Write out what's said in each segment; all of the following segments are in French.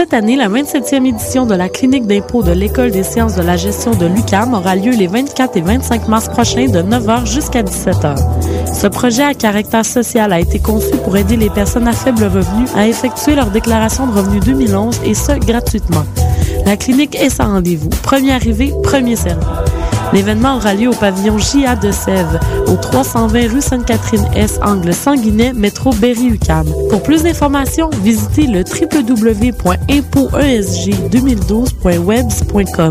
Cette année, la 27e édition de la clinique d'impôt de l'École des sciences de la gestion de l'UCAM aura lieu les 24 et 25 mars prochains de 9h jusqu'à 17h. Ce projet à caractère social a été conçu pour aider les personnes à faible revenu à effectuer leur déclaration de revenus 2011 et ce, gratuitement. La clinique est sans rendez-vous. Premier arrivé, premier servi. L'événement aura lieu au pavillon JA de Sèvres, au 320 rue Sainte-Catherine-S, angle Sanguinet, métro Berry-UQAM. Pour plus d'informations, visitez le www.impoesg2012.webs.com.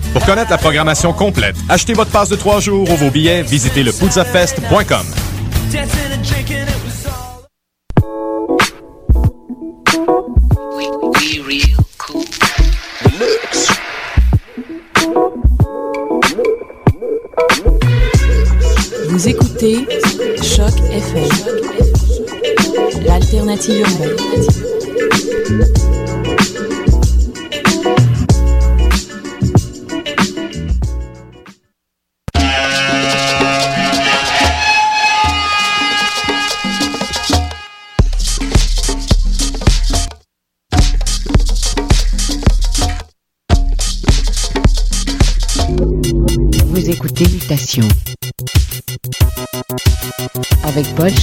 Pour connaître la programmation complète, achetez votre passe de trois jours ou vos billets, visitez le Vous écoutez Choc FM, l'alternative urbaine.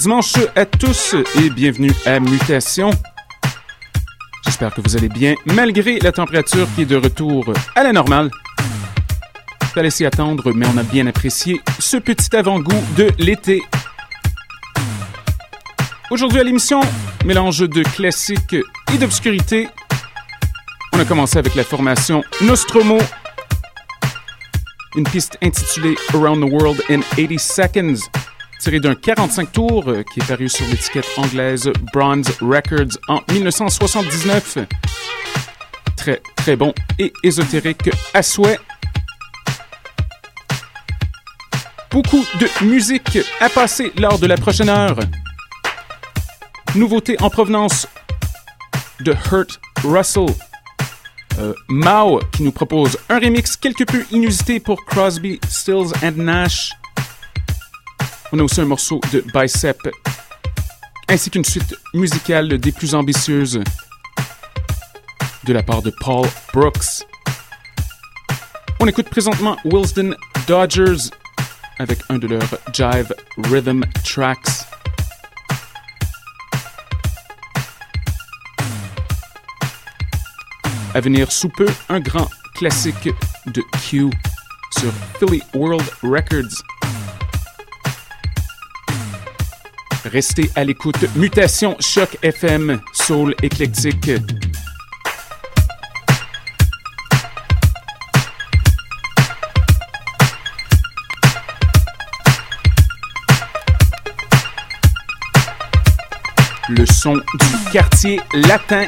Dimanche à tous et bienvenue à Mutation. J'espère que vous allez bien, malgré la température qui est de retour à la normale. Fallait s'y attendre, mais on a bien apprécié ce petit avant-goût de l'été. Aujourd'hui à l'émission, mélange de classique et d'obscurité. On a commencé avec la formation Nostromo, une piste intitulée Around the World in 80 Seconds tiré d'un 45 tours euh, qui est paru sur l'étiquette anglaise Bronze Records en 1979. Très très bon et ésotérique à souhait. Beaucoup de musique à passer lors de la prochaine heure. Nouveauté en provenance de Hurt Russell. Euh, Mao qui nous propose un remix quelque peu inusité pour Crosby, Stills and Nash. On a aussi un morceau de Bicep, ainsi qu'une suite musicale des plus ambitieuses de la part de Paul Brooks. On écoute présentement Wilsden Dodgers avec un de leurs Jive Rhythm Tracks. À venir sous peu, un grand classique de Q sur Philly World Records. Restez à l'écoute. Mutation Choc FM, Soul éclectique. Le son du quartier latin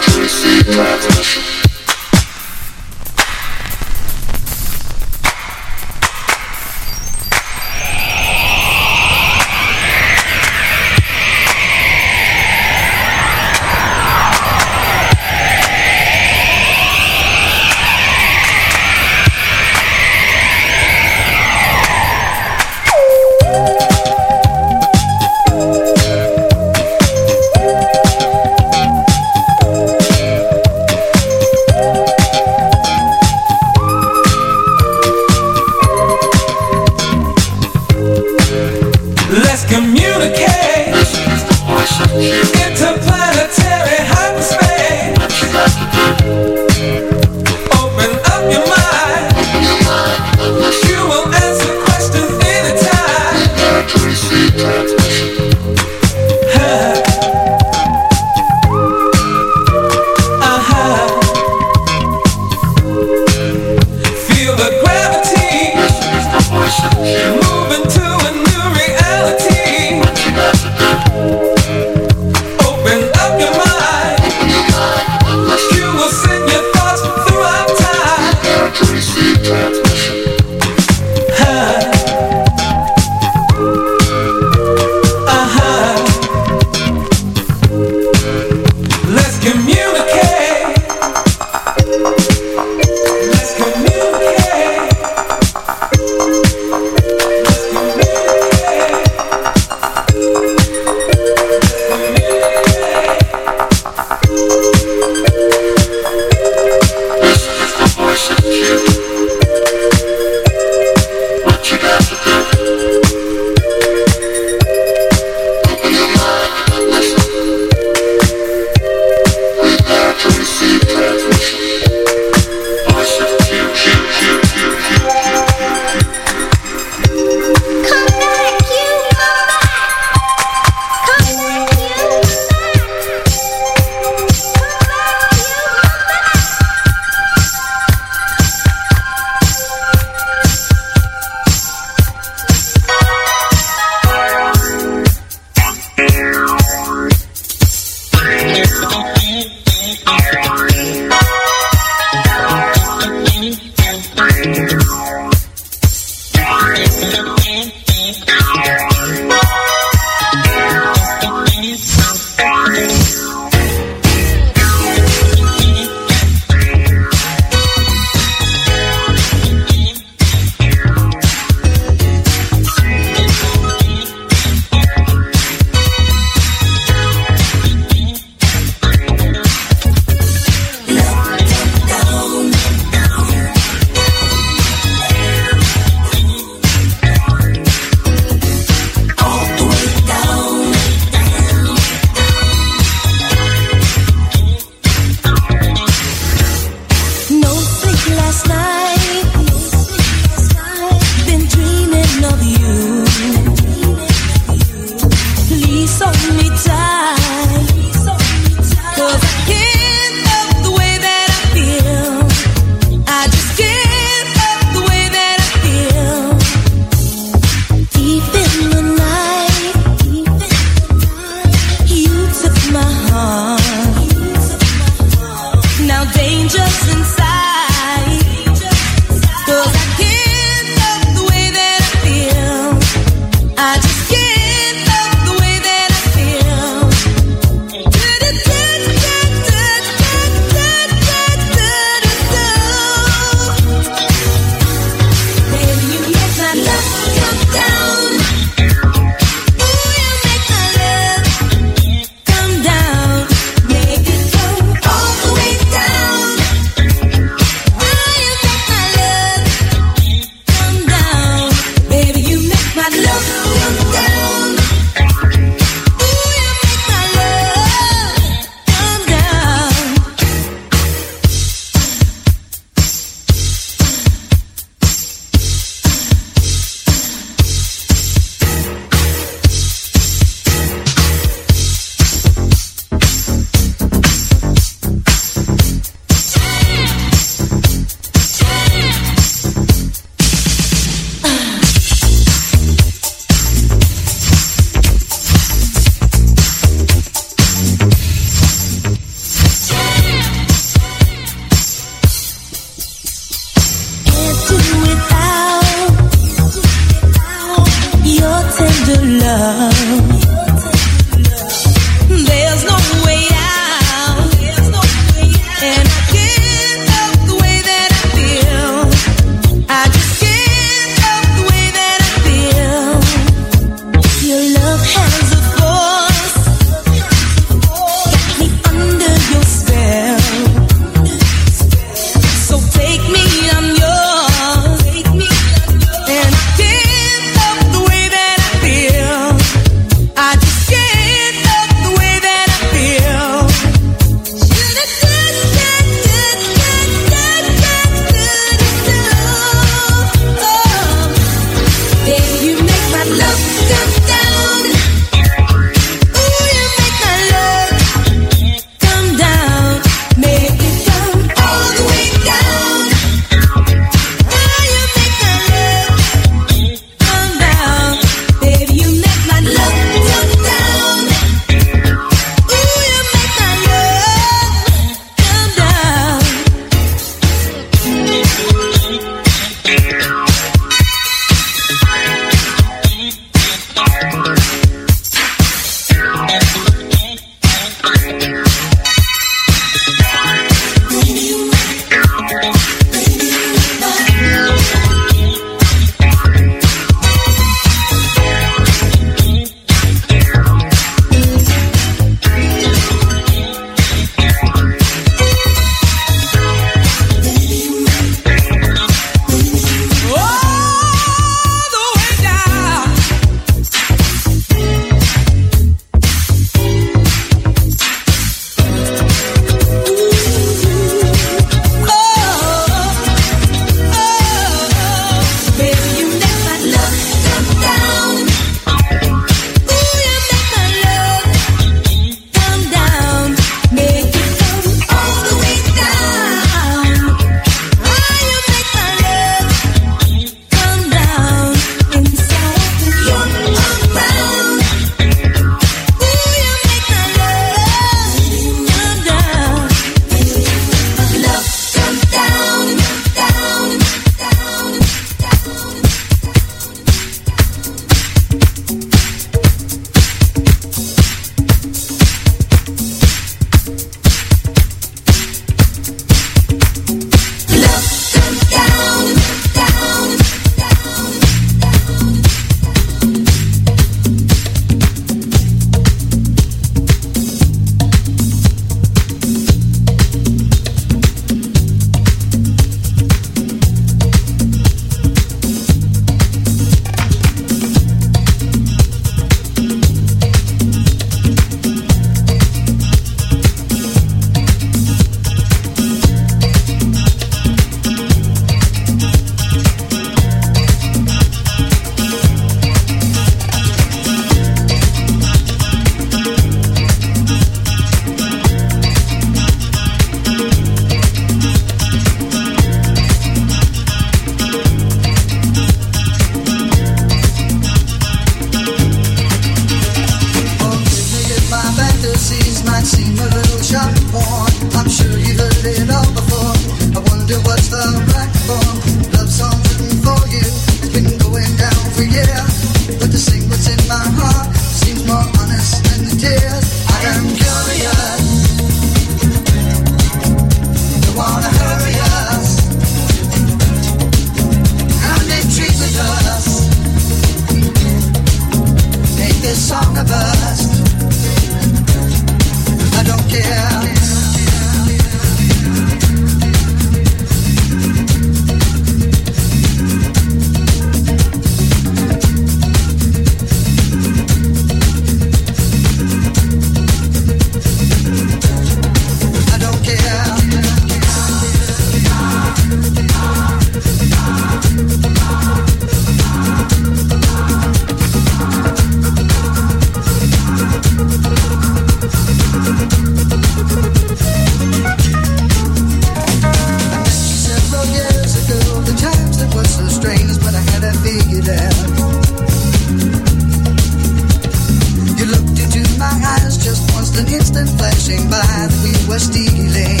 just an instant flashing by that we were stealing.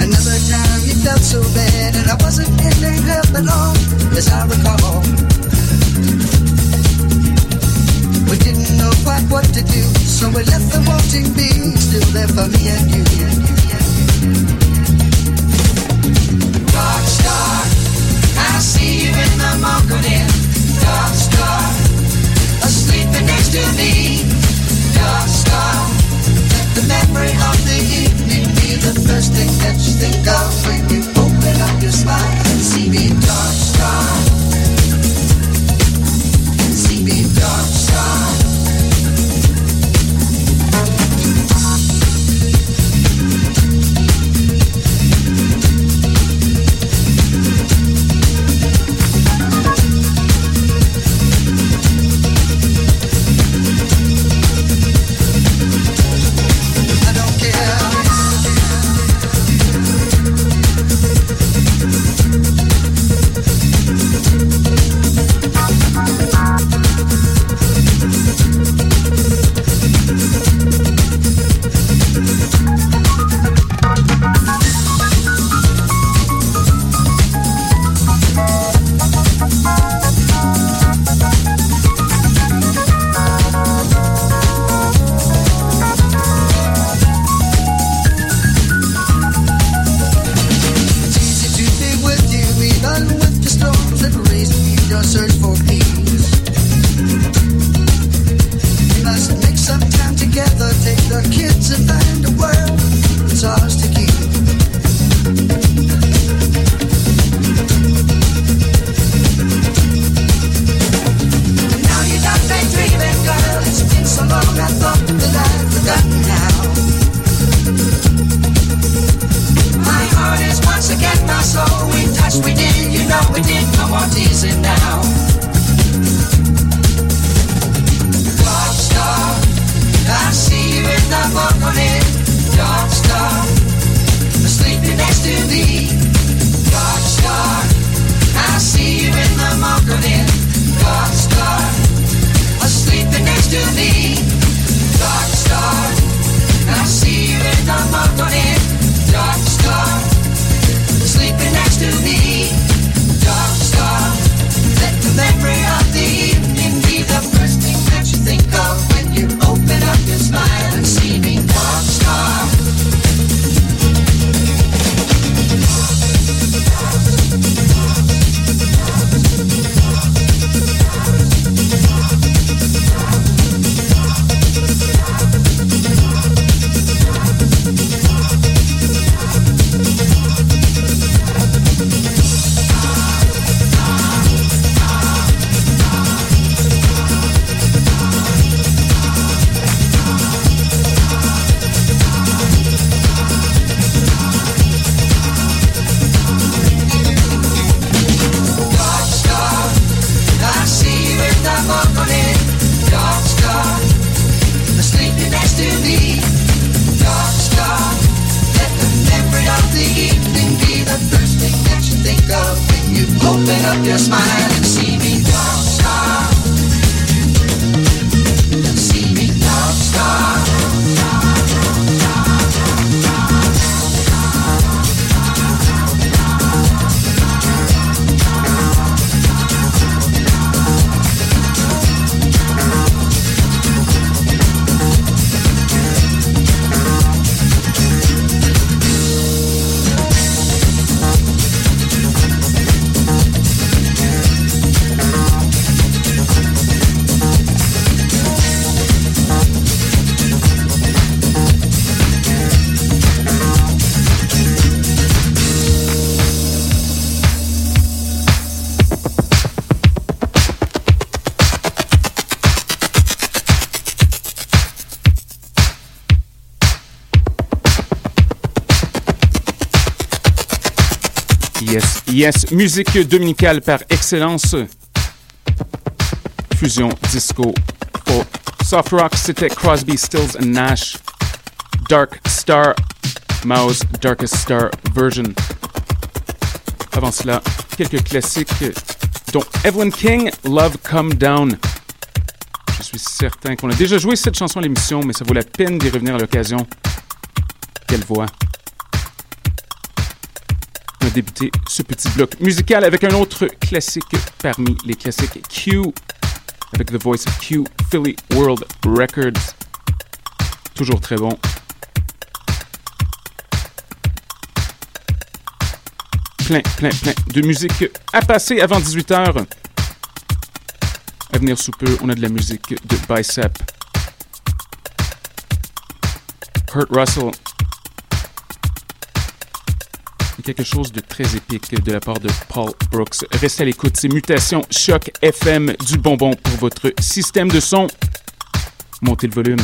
Another time you felt so bad, and I wasn't feeling at all, as I recall. We didn't know quite what to do, so we left the wanting being still there for me and you. Yes, musique dominicale par excellence. Fusion disco pour soft rock, c'était Crosby, Stills and Nash. Dark Star, Mao's Darkest Star version. Avant cela, quelques classiques, dont Evelyn King, Love Come Down. Je suis certain qu'on a déjà joué cette chanson à l'émission, mais ça vaut la peine d'y revenir à l'occasion. Quelle voix! débuter ce petit bloc musical avec un autre classique parmi les classiques Q, avec The Voice of Q, Philly World Records. Toujours très bon. Plein, plein, plein de musique à passer avant 18h. À venir sous peu, on a de la musique de Bicep. Kurt Russell, Quelque chose de très épique de la part de Paul Brooks. Restez à l'écoute, c'est Mutation Choc FM du bonbon pour votre système de son. Montez le volume.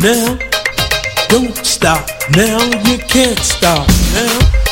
Now. Don't stop now, you can't stop now.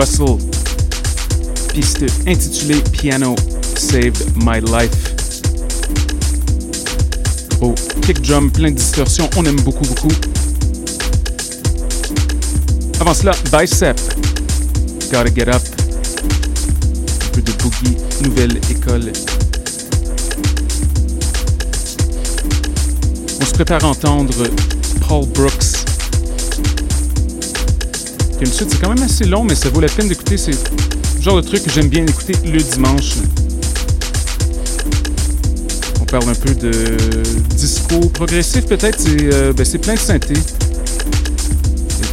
Russell, piste intitulée Piano Saved My Life. Gros kick drum, plein de distorsion, on aime beaucoup, beaucoup. Avant cela, Bicep, Gotta Get Up, un peu de boogie, nouvelle école. On se prépare à entendre Paul Brooks c'est quand même assez long, mais ça vaut la peine d'écouter. C'est le genre de truc que j'aime bien écouter le dimanche. On parle un peu de disco progressif, peut-être. C'est euh, ben, plein de synthé. Et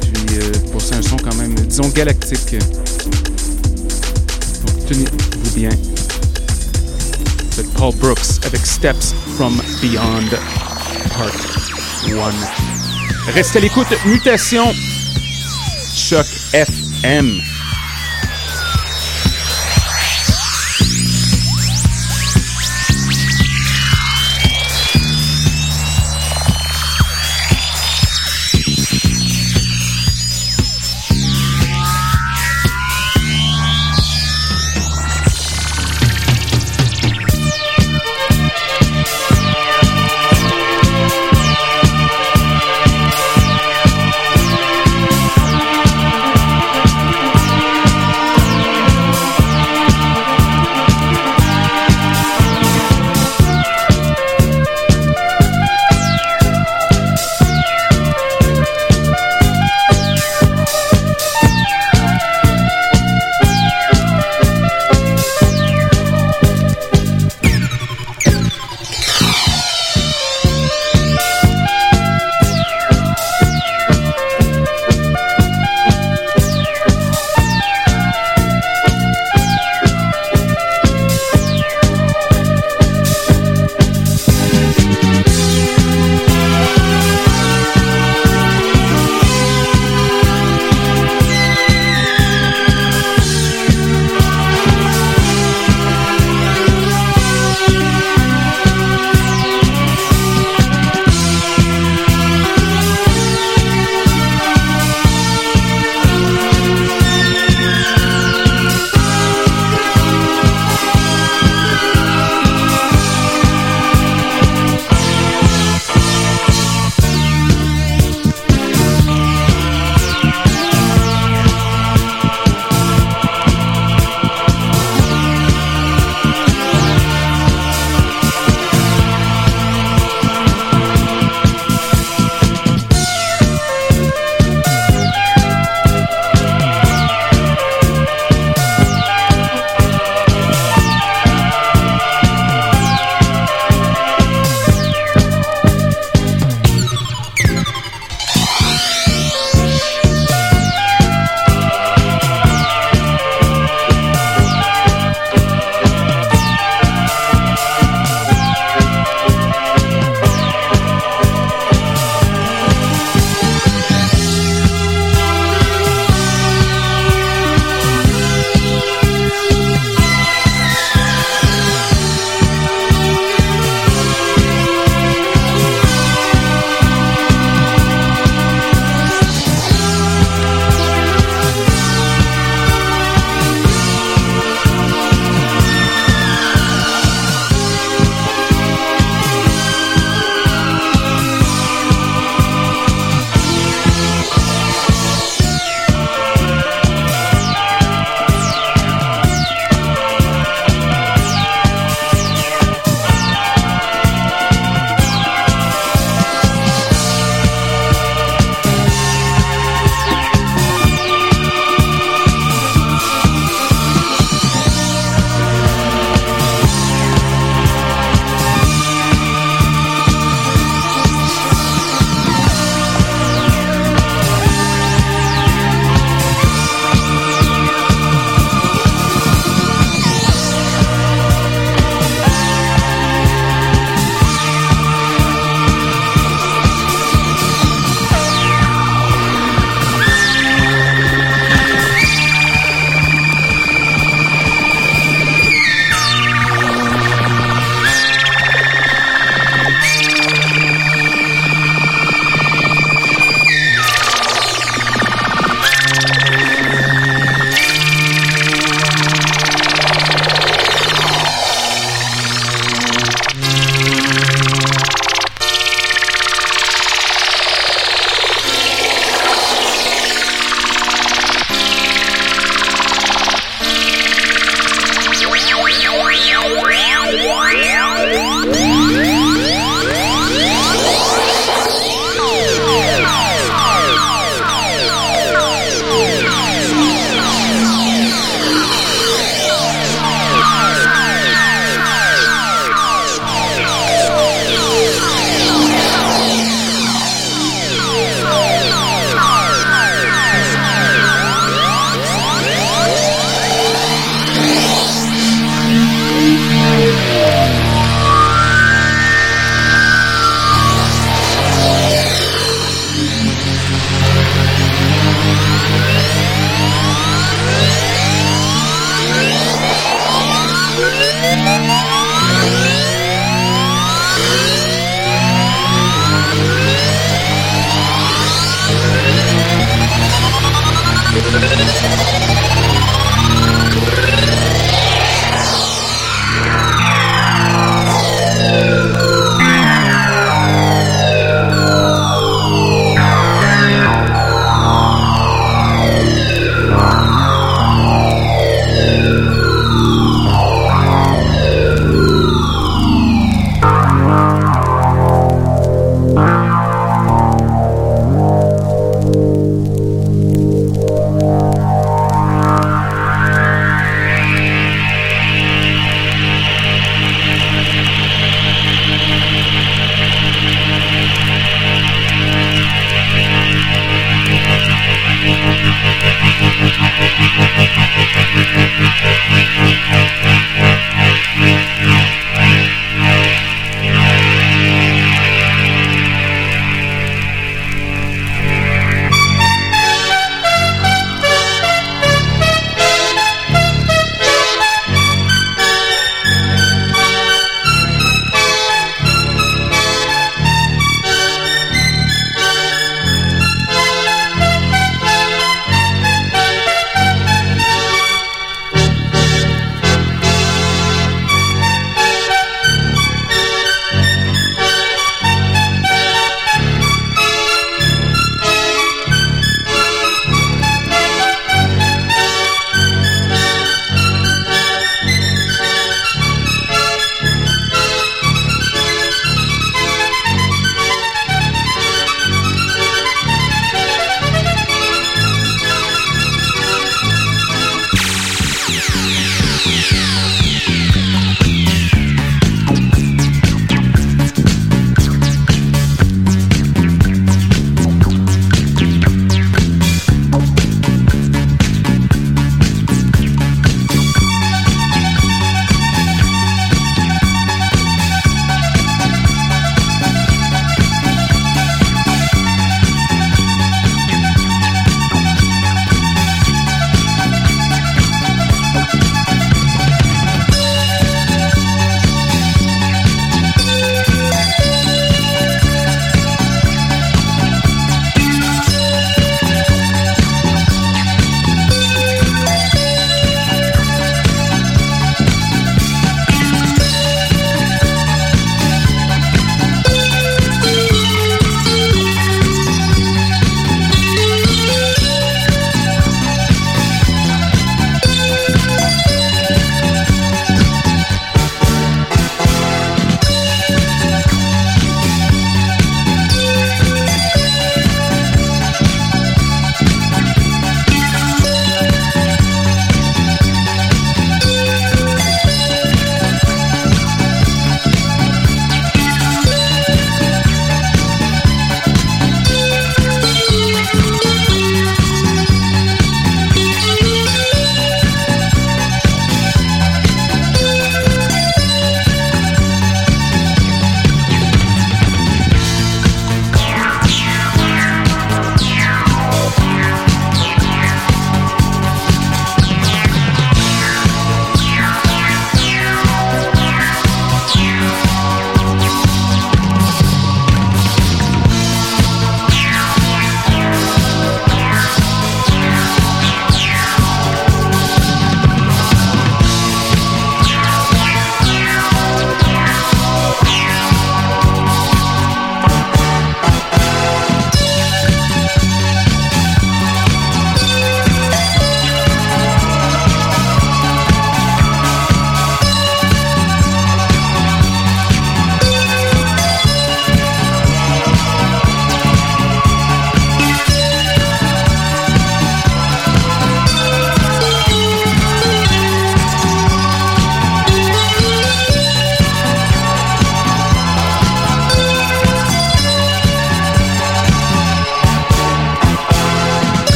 puis, euh, pour ça, un son quand même, disons, galactique. Donc, tenez-vous bien. Paul Brooks avec Steps from Beyond Part 1. Restez à l'écoute. Mutation. Choc FM.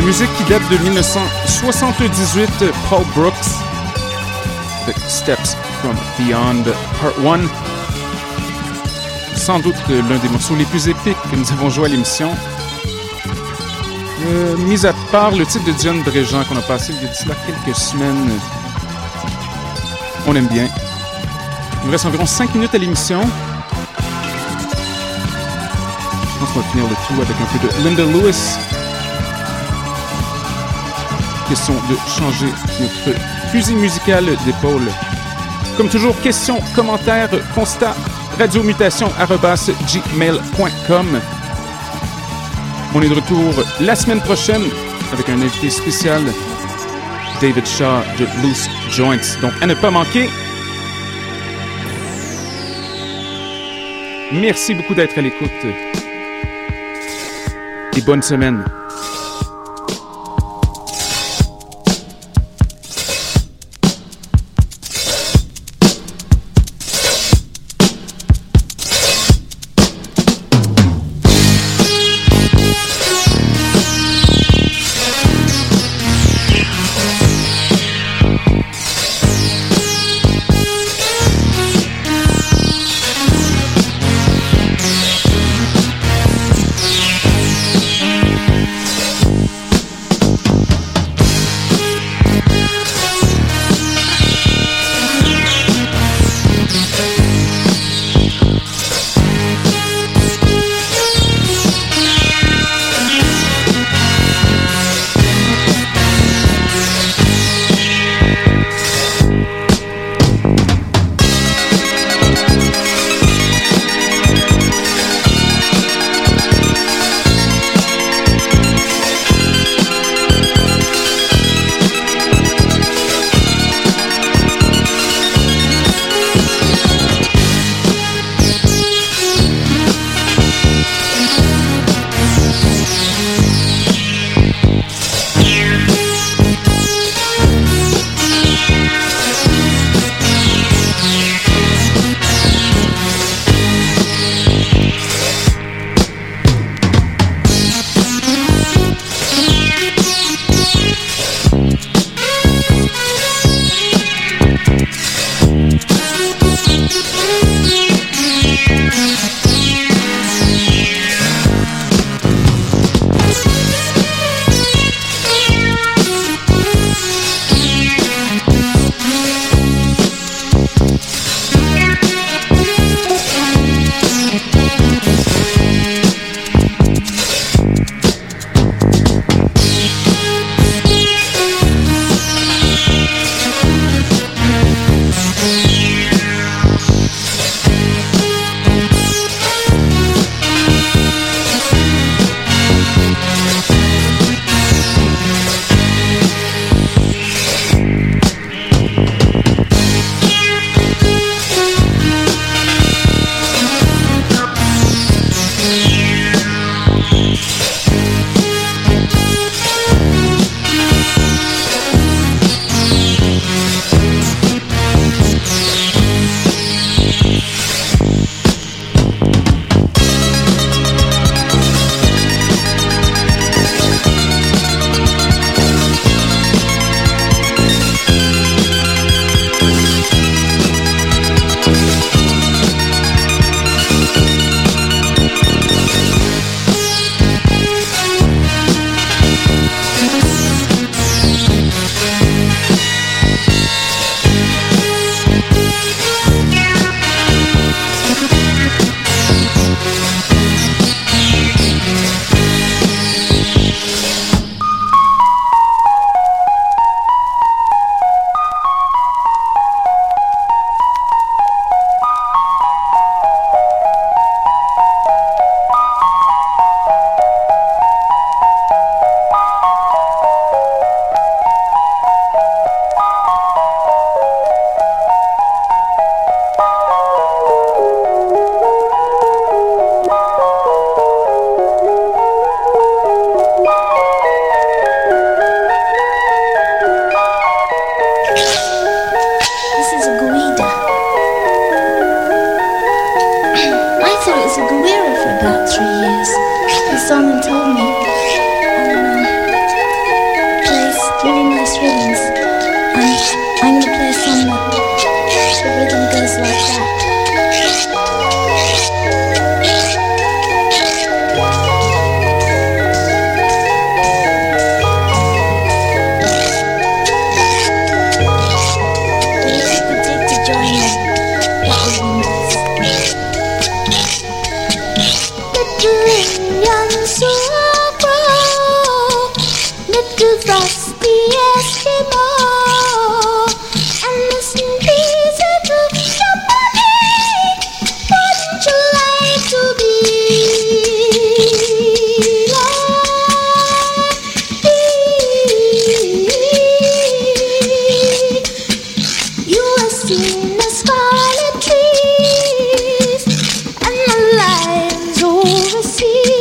La musique qui date de 1978. Paul Brooks, The Steps from Beyond, Part 1. Sans doute l'un des morceaux les plus épiques que nous avons joué à l'émission. Euh, mis à part le titre de Diane Dréjean qu'on a passé il y a quelques semaines, on aime bien. Il nous reste environ 5 minutes à l'émission. Je pense qu'on va finir le tout avec un peu de Linda Lewis. Question de changer notre fusil musical d'épaule. Comme toujours, questions, commentaires, constats, radiomutation.gmail.com. On est de retour la semaine prochaine avec un invité spécial, David Shaw de Loose Joints. Donc, à ne pas manquer. Merci beaucoup d'être à l'écoute. Et bonne semaine.